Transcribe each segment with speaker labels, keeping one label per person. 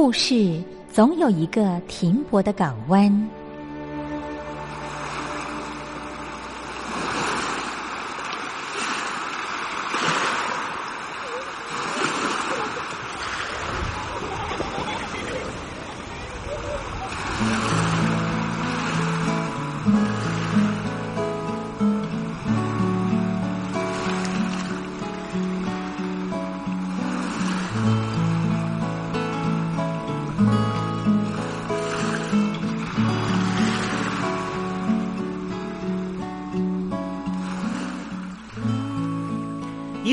Speaker 1: 故事总有一个停泊的港湾。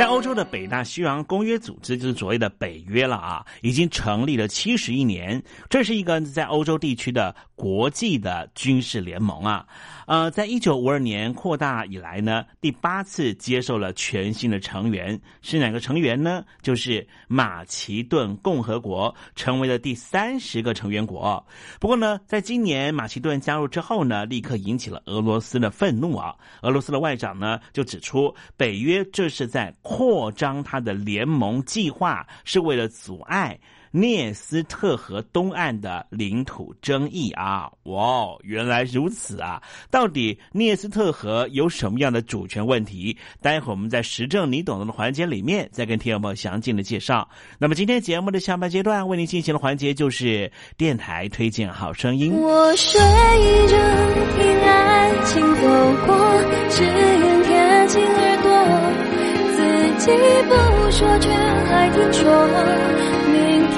Speaker 2: 在欧洲的北大西洋公约组织，就是所谓的北约了啊，已经成立了七十一年。这是一个在欧洲地区的国际的军事联盟啊。呃，在一九五二年扩大以来呢，第八次接受了全新的成员，是哪个成员呢？就是马其顿共和国，成为了第三十个成员国。不过呢，在今年马其顿加入之后呢，立刻引起了俄罗斯的愤怒啊。俄罗斯的外长呢就指出，北约这是在扩张它的联盟计划，是为了阻碍。涅斯特河东岸的领土争议啊，哇，原来如此啊！到底涅斯特河有什么样的主权问题？待会儿我们在时政你懂得的环节里面再跟听友们详尽的介绍。那么今天节目的下半阶段为您进行的环节就是电台推荐好声音。
Speaker 3: 我睡着听爱情走过，只愿贴近耳朵，自己不说却还听说。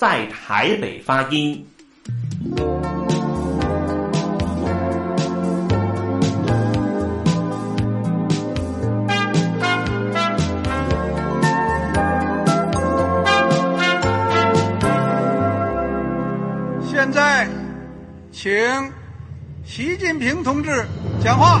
Speaker 2: 在台北发音。
Speaker 4: 现在，请习近平同志讲话。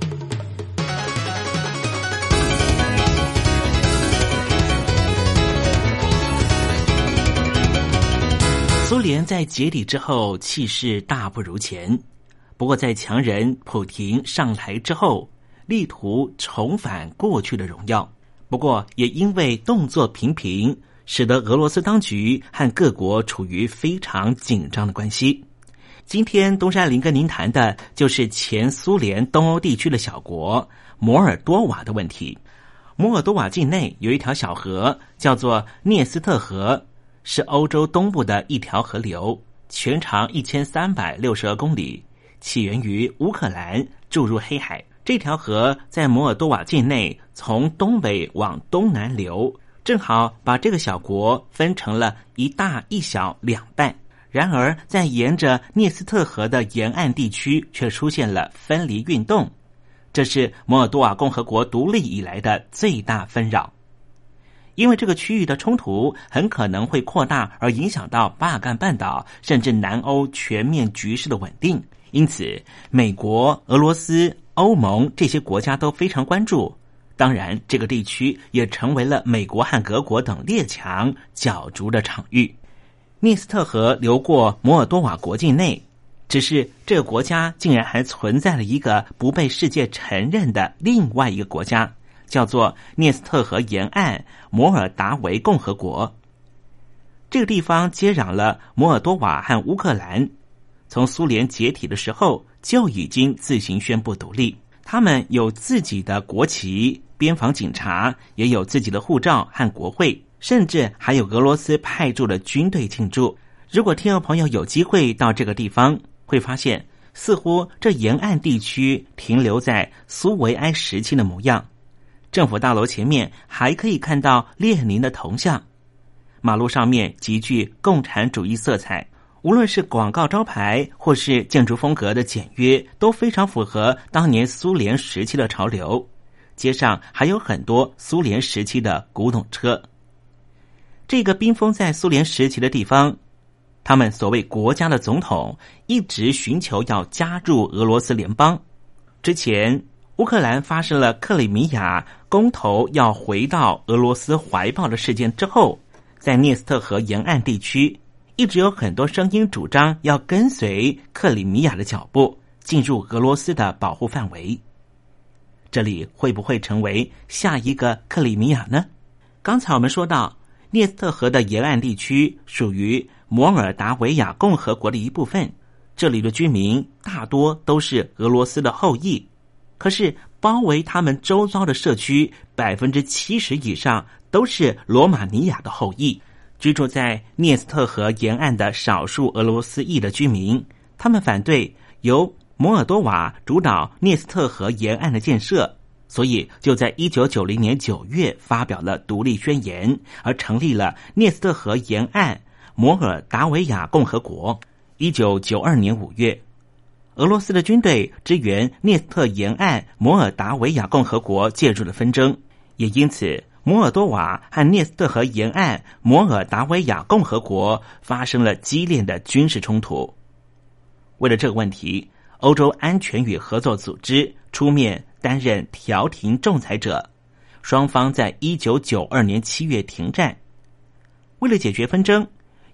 Speaker 2: 苏联在解体之后，气势大不如前。不过在强人普廷上台之后，力图重返过去的荣耀。不过也因为动作频频，使得俄罗斯当局和各国处于非常紧张的关系。今天东山林跟您谈的就是前苏联东欧地区的小国摩尔多瓦的问题。摩尔多瓦境内有一条小河，叫做涅斯特河，是欧洲东部的一条河流，全长一千三百六十二公里，起源于乌克兰，注入黑海。这条河在摩尔多瓦境内从东北往东南流，正好把这个小国分成了一大一小两半。然而，在沿着涅斯特河的沿岸地区，却出现了分离运动。这是摩尔多瓦共和国独立以来的最大纷扰，因为这个区域的冲突很可能会扩大，而影响到巴尔干半岛甚至南欧全面局势的稳定。因此，美国、俄罗斯、欧盟这些国家都非常关注。当然，这个地区也成为了美国和德国等列强角逐的场域。涅斯特河流过摩尔多瓦国境内，只是这个国家竟然还存在了一个不被世界承认的另外一个国家，叫做涅斯特河沿岸摩尔达维共和国。这个地方接壤了摩尔多瓦和乌克兰，从苏联解体的时候就已经自行宣布独立。他们有自己的国旗、边防警察，也有自己的护照和国会。甚至还有俄罗斯派驻的军队庆祝。如果听众朋友有机会到这个地方，会发现似乎这沿岸地区停留在苏维埃时期的模样。政府大楼前面还可以看到列宁的铜像，马路上面极具共产主义色彩。无论是广告招牌或是建筑风格的简约，都非常符合当年苏联时期的潮流。街上还有很多苏联时期的古董车。这个冰封在苏联时期的地方，他们所谓国家的总统一直寻求要加入俄罗斯联邦。之前，乌克兰发生了克里米亚公投要回到俄罗斯怀抱的事件之后，在涅斯特河沿岸地区，一直有很多声音主张要跟随克里米亚的脚步进入俄罗斯的保护范围。这里会不会成为下一个克里米亚呢？刚才我们说到。涅斯特河的沿岸地区属于摩尔达维亚共和国的一部分，这里的居民大多都是俄罗斯的后裔。可是，包围他们周遭的社区百分之七十以上都是罗马尼亚的后裔。居住在涅斯特河沿岸的少数俄罗斯裔的居民，他们反对由摩尔多瓦主导涅斯特河沿岸的建设。所以，就在一九九零年九月发表了独立宣言，而成立了涅斯特河沿岸摩尔达维亚共和国。一九九二年五月，俄罗斯的军队支援涅斯特沿岸摩尔达维亚共和国介入了纷争，也因此摩尔多瓦和涅斯特河沿岸摩尔达维亚共和国发生了激烈的军事冲突。为了这个问题，欧洲安全与合作组织出面。担任调停仲裁者，双方在一九九二年七月停战。为了解决纷争，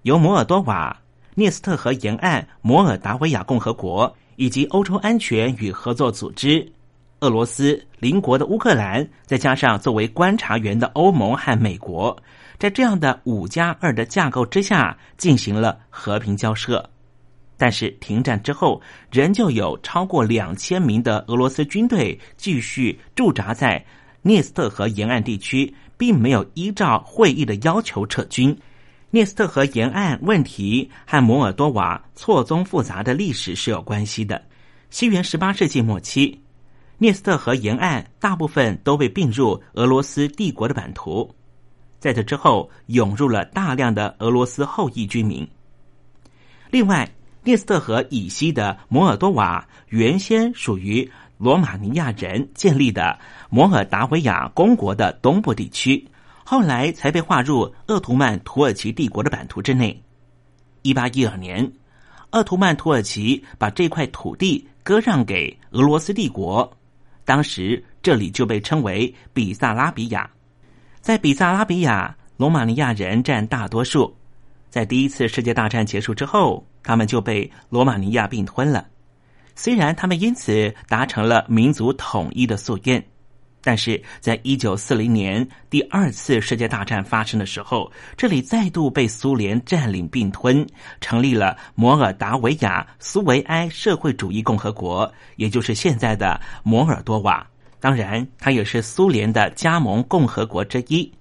Speaker 2: 由摩尔多瓦、涅斯特河沿岸摩尔达维亚共和国以及欧洲安全与合作组织、俄罗斯邻国的乌克兰，再加上作为观察员的欧盟和美国，在这样的五加二的架构之下进行了和平交涉。但是停战之后，仍旧有超过两千名的俄罗斯军队继续驻扎在涅斯特河沿岸地区，并没有依照会议的要求撤军。涅斯特河沿岸问题和摩尔多瓦错综复杂的历史是有关系的。西元十八世纪末期，涅斯特河沿岸大部分都被并入俄罗斯帝国的版图，在这之后涌入了大量的俄罗斯后裔居民。另外，涅斯特河以西的摩尔多瓦原先属于罗马尼亚人建立的摩尔达维亚公国的东部地区，后来才被划入鄂图曼土耳其帝国的版图之内。一八一二年，鄂图曼土耳其把这块土地割让给俄罗斯帝国，当时这里就被称为比萨拉比亚。在比萨拉比亚，罗马尼亚人占大多数。在第一次世界大战结束之后，他们就被罗马尼亚并吞了。虽然他们因此达成了民族统一的夙愿，但是在一九四零年第二次世界大战发生的时候，这里再度被苏联占领并吞，成立了摩尔达维亚苏维埃社会主义共和国，也就是现在的摩尔多瓦。当然，它也是苏联的加盟共和国之一。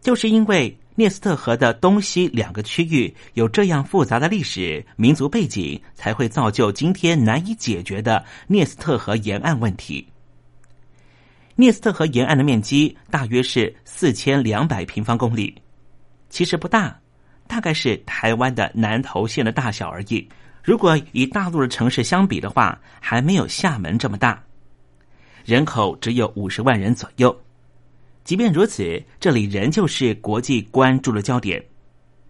Speaker 2: 就是因为。涅斯特河的东西两个区域有这样复杂的历史、民族背景，才会造就今天难以解决的涅斯特河沿岸问题。涅斯特河沿岸的面积大约是四千两百平方公里，其实不大，大概是台湾的南投县的大小而已。如果与大陆的城市相比的话，还没有厦门这么大，人口只有五十万人左右。即便如此，这里仍旧是国际关注的焦点，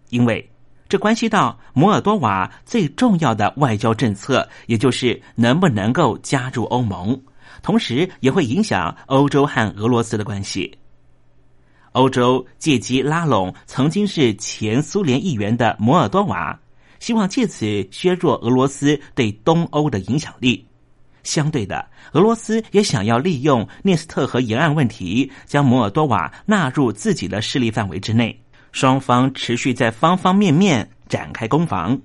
Speaker 2: 因为这关系到摩尔多瓦最重要的外交政策，也就是能不能够加入欧盟，同时也会影响欧洲和俄罗斯的关系。欧洲借机拉拢曾经是前苏联议员的摩尔多瓦，希望借此削弱俄罗斯对东欧的影响力。相对的，俄罗斯也想要利用涅斯特河沿岸问题，将摩尔多瓦纳入自己的势力范围之内。双方持续在方方面面展开攻防。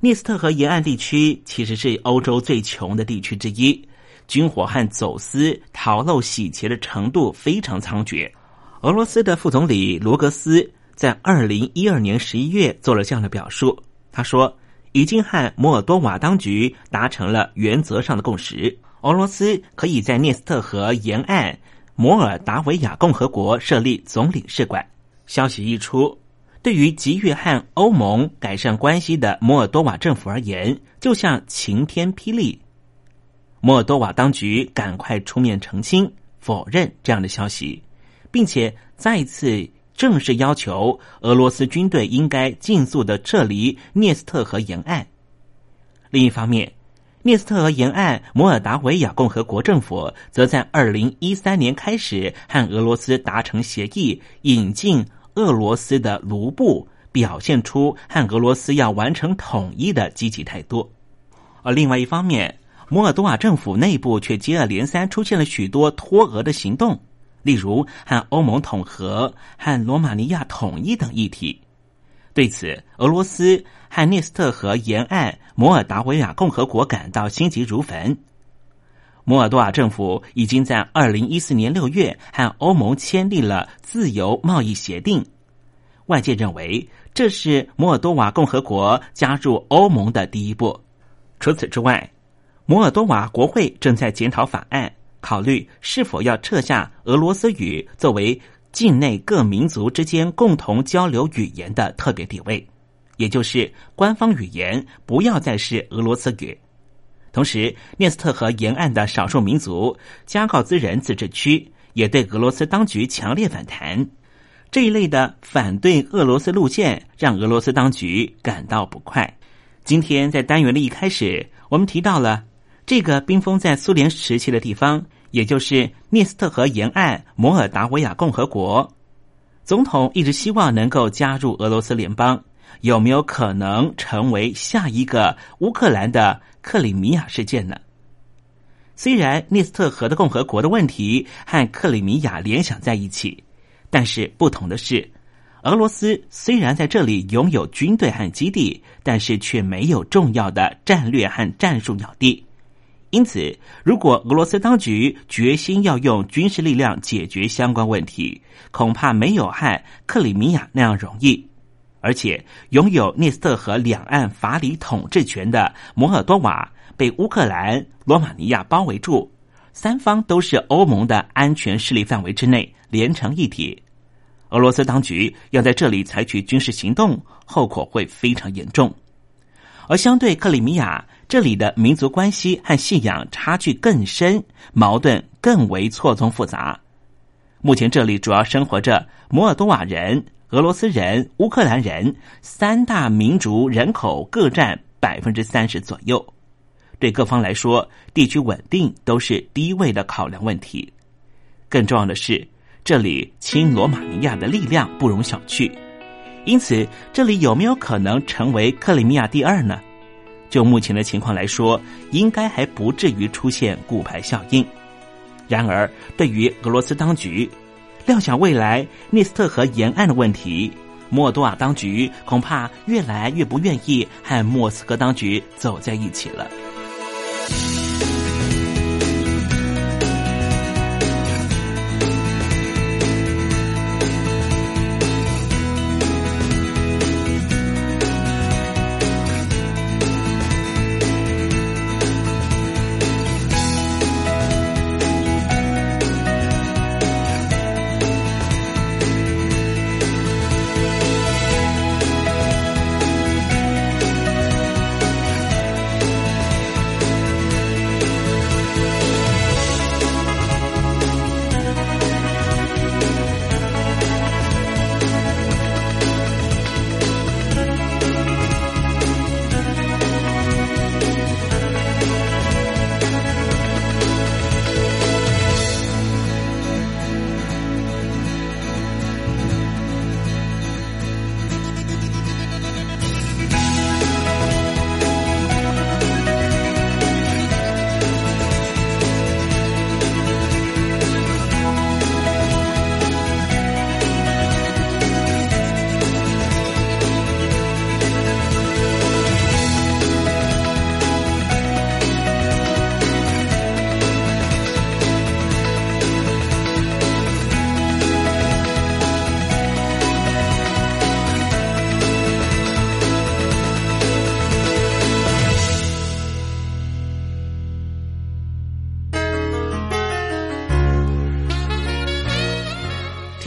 Speaker 2: 涅斯特河沿岸地区其实是欧洲最穷的地区之一，军火和走私、逃漏、洗钱的程度非常猖獗。俄罗斯的副总理罗格斯在二零一二年十一月做了这样的表述，他说。已经和摩尔多瓦当局达成了原则上的共识，俄罗斯可以在涅斯特河沿岸摩尔达维亚共和国设立总领事馆。消息一出，对于急于和欧盟改善关系的摩尔多瓦政府而言，就像晴天霹雳。摩尔多瓦当局赶快出面澄清、否认这样的消息，并且再次。正式要求俄罗斯军队应该尽速的撤离涅斯特河沿岸。另一方面，涅斯特河沿岸摩尔达维亚共和国政府则在二零一三年开始和俄罗斯达成协议，引进俄罗斯的卢布，表现出和俄罗斯要完成统一的积极态度。而另外一方面，摩尔多瓦政府内部却接二连三出现了许多脱俄的行动。例如和欧盟统合、和罗马尼亚统一等议题。对此，俄罗斯和涅斯特河沿岸摩尔达维亚共和国感到心急如焚。摩尔多瓦政府已经在二零一四年六月和欧盟签订了自由贸易协定，外界认为这是摩尔多瓦共和国加入欧盟的第一步。除此之外，摩尔多瓦国会正在检讨法案。考虑是否要撤下俄罗斯语作为境内各民族之间共同交流语言的特别地位，也就是官方语言不要再是俄罗斯语。同时，涅斯特河沿岸的少数民族加告兹人自治区也对俄罗斯当局强烈反弹。这一类的反对俄罗斯路线让俄罗斯当局感到不快。今天在单元的一开始，我们提到了。这个冰封在苏联时期的地方，也就是涅斯特河沿岸摩尔达维亚共和国，总统一直希望能够加入俄罗斯联邦，有没有可能成为下一个乌克兰的克里米亚事件呢？虽然涅斯特河的共和国的问题和克里米亚联想在一起，但是不同的是，俄罗斯虽然在这里拥有军队和基地，但是却没有重要的战略和战术要地。因此，如果俄罗斯当局决心要用军事力量解决相关问题，恐怕没有和克里米亚那样容易。而且，拥有涅斯特河两岸法理统治权的摩尔多瓦被乌克兰、罗马尼亚包围住，三方都是欧盟的安全势力范围之内，连成一体。俄罗斯当局要在这里采取军事行动，后果会非常严重。而相对克里米亚。这里的民族关系和信仰差距更深，矛盾更为错综复杂。目前这里主要生活着摩尔多瓦人、俄罗斯人、乌克兰人三大民族，人口各占百分之三十左右。对各方来说，地区稳定都是第一位的考量问题。更重要的是，这里亲罗马尼亚的力量不容小觑。因此，这里有没有可能成为克里米亚第二呢？
Speaker 5: 就目前的情况来说，应该还不至于出现骨牌效应。然而，对于俄罗斯当局，料想未来涅斯特河沿岸的问题，莫多瓦当局恐怕越来越不愿意和莫斯科当局走在一起了。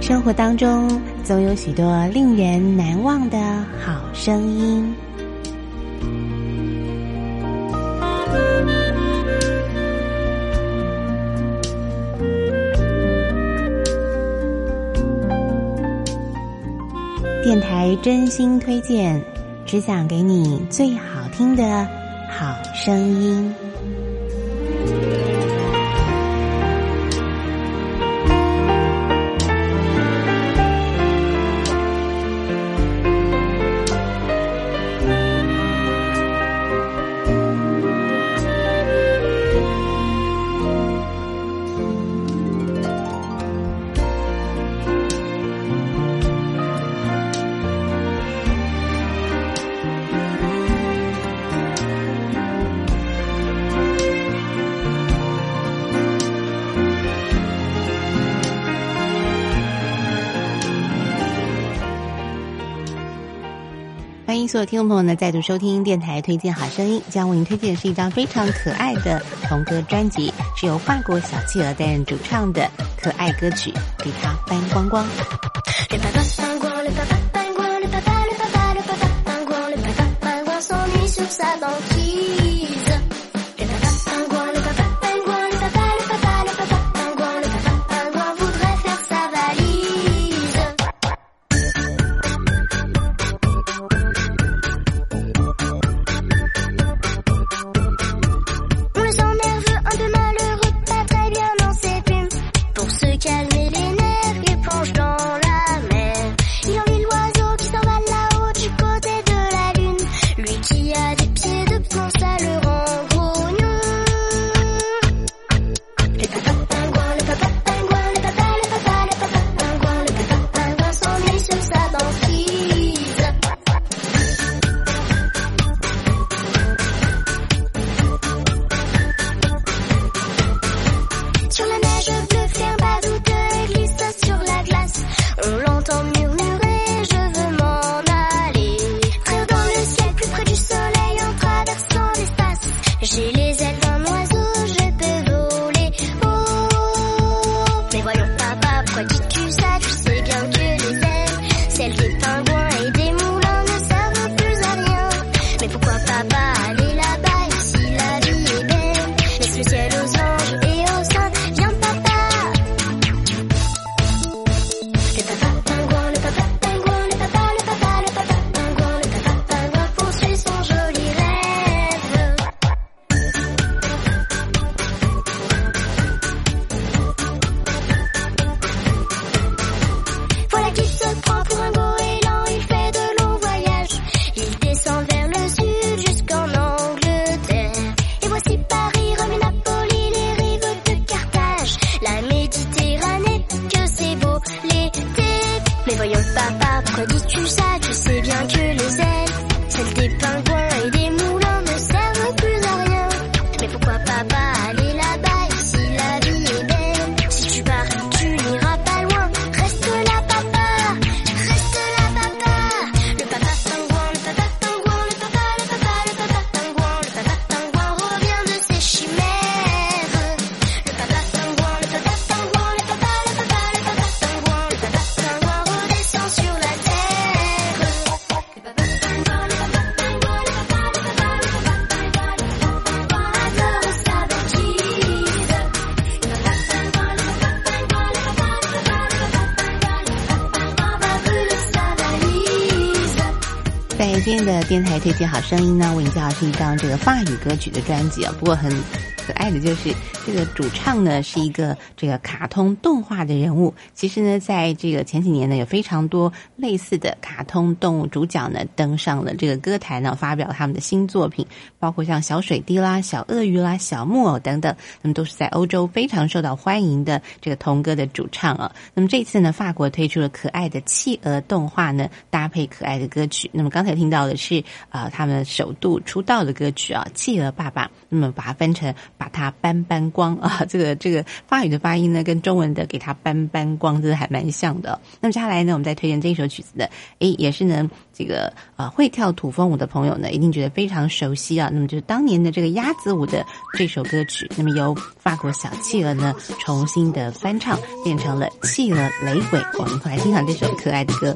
Speaker 6: 生活当中总有许多令人难忘的好声音。电台真心推荐，只想给你最好听的好声音。有听众朋友呢再度收听电台推荐好声音，将为您推荐的是一张非常可爱的童歌专辑，是由法国小企鹅担任主唱的可爱歌曲《给他翻光光》。听好声音呢，为你介绍是一张这个法语歌曲的专辑啊。不过很爱的就是这个主唱呢是一个这个卡通动画的人物。其实呢，在这个前几年呢，有非常多类似的卡通动物主角呢登上了这个歌坛呢，发表他们的新作品，包括像小水滴啦、小鳄鱼啦、小木偶等等，那么都是在欧洲非常受到欢迎的这个童歌的主唱啊。那么这次呢，法国推出了可爱的企鹅动画呢，搭配可爱的歌曲。那么刚才听到的是啊、他们首度出道的歌曲啊，《企鹅爸爸》。那么把它分成把它搬搬光 啊，这个这个法语的发音呢，跟中文的给它搬搬光，真的还蛮像的、那么接下来呢，我们再推荐这一首曲子的，诶，也是呢这个呃会跳土风舞的朋友呢，一定觉得非常熟悉啊。那么就是当年的这个鸭子舞的这首歌曲，那么由法国小企鹅呢重新的翻唱，变成了企鹅雷鬼。我们快来欣赏这首可爱的歌。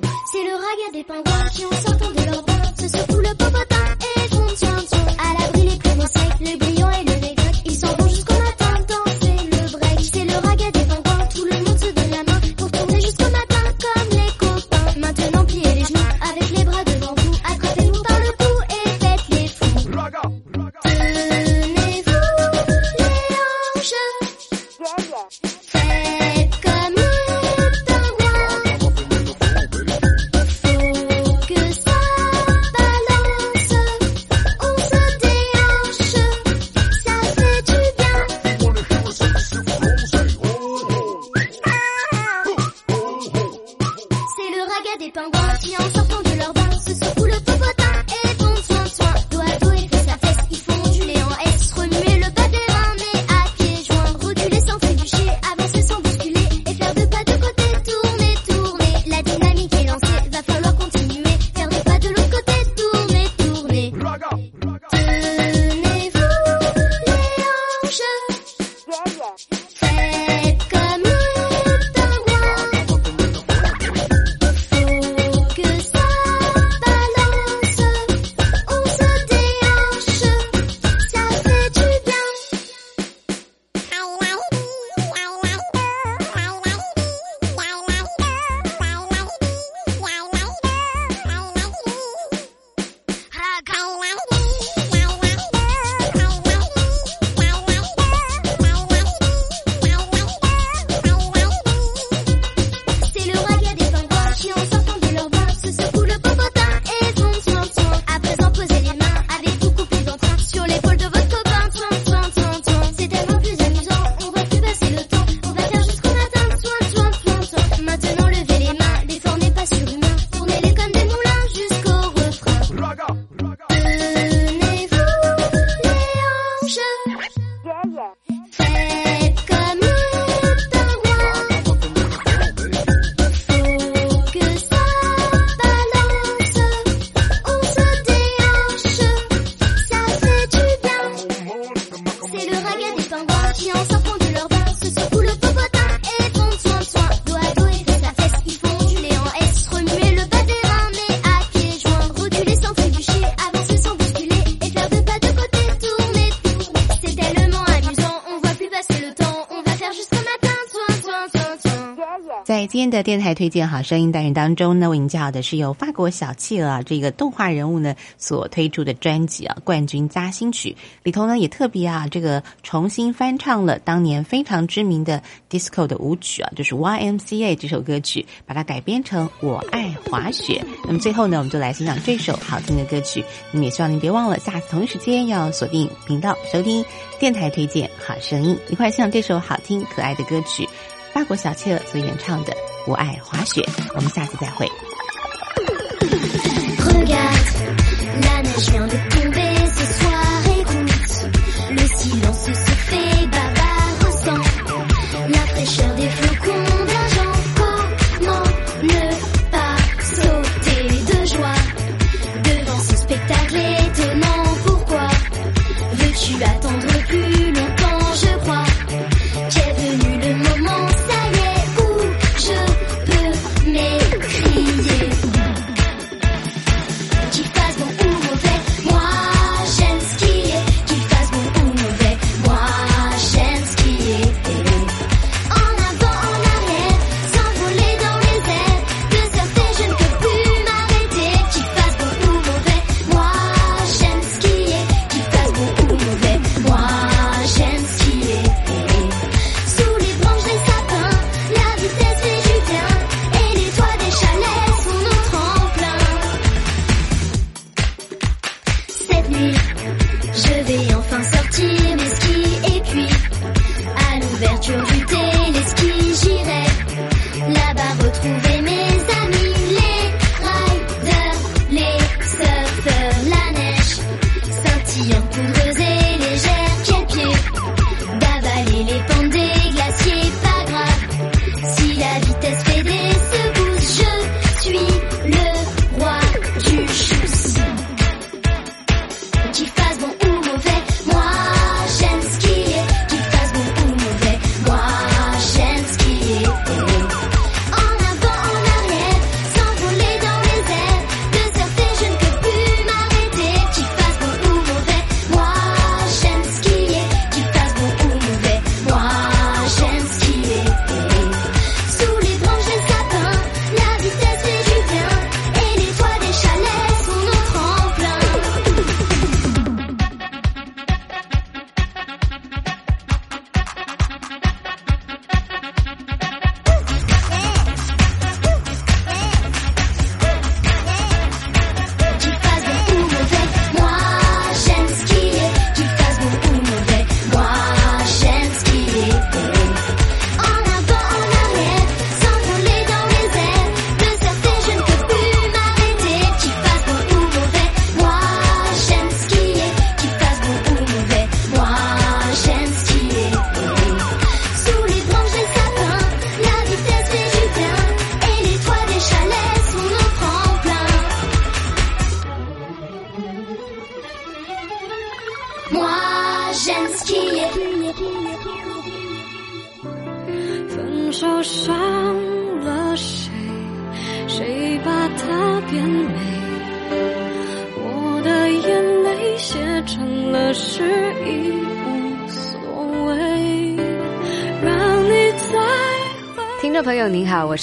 Speaker 6: 今天的电台推荐好声音单元当中呢，为您介绍的是由法国小企鹅啊这个动画人物呢所推出的专辑啊《冠军加新曲》里头呢也特别啊这个重新翻唱了当年非常知名的 disco 的舞曲啊，就是 YMCA 这首歌曲，把它改编成《我爱滑雪》。那么最后呢，我们就来欣赏这首好听的歌曲。那么也希望您别忘了下次同一时间要锁定频道收听电台推荐好声音，一块欣赏这首好听可爱的歌曲。法国小企鹅所演唱的《我爱滑雪》，我们下次再会。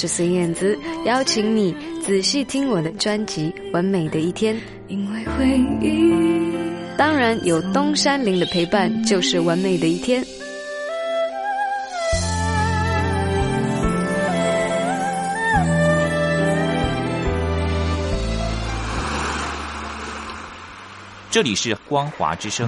Speaker 7: 是孙燕姿，邀请你仔细听我的专辑《完美的一天》，
Speaker 5: 因为回忆。
Speaker 7: 当然有东山林的陪伴，就是完美的一天。
Speaker 8: 这里是光华之声。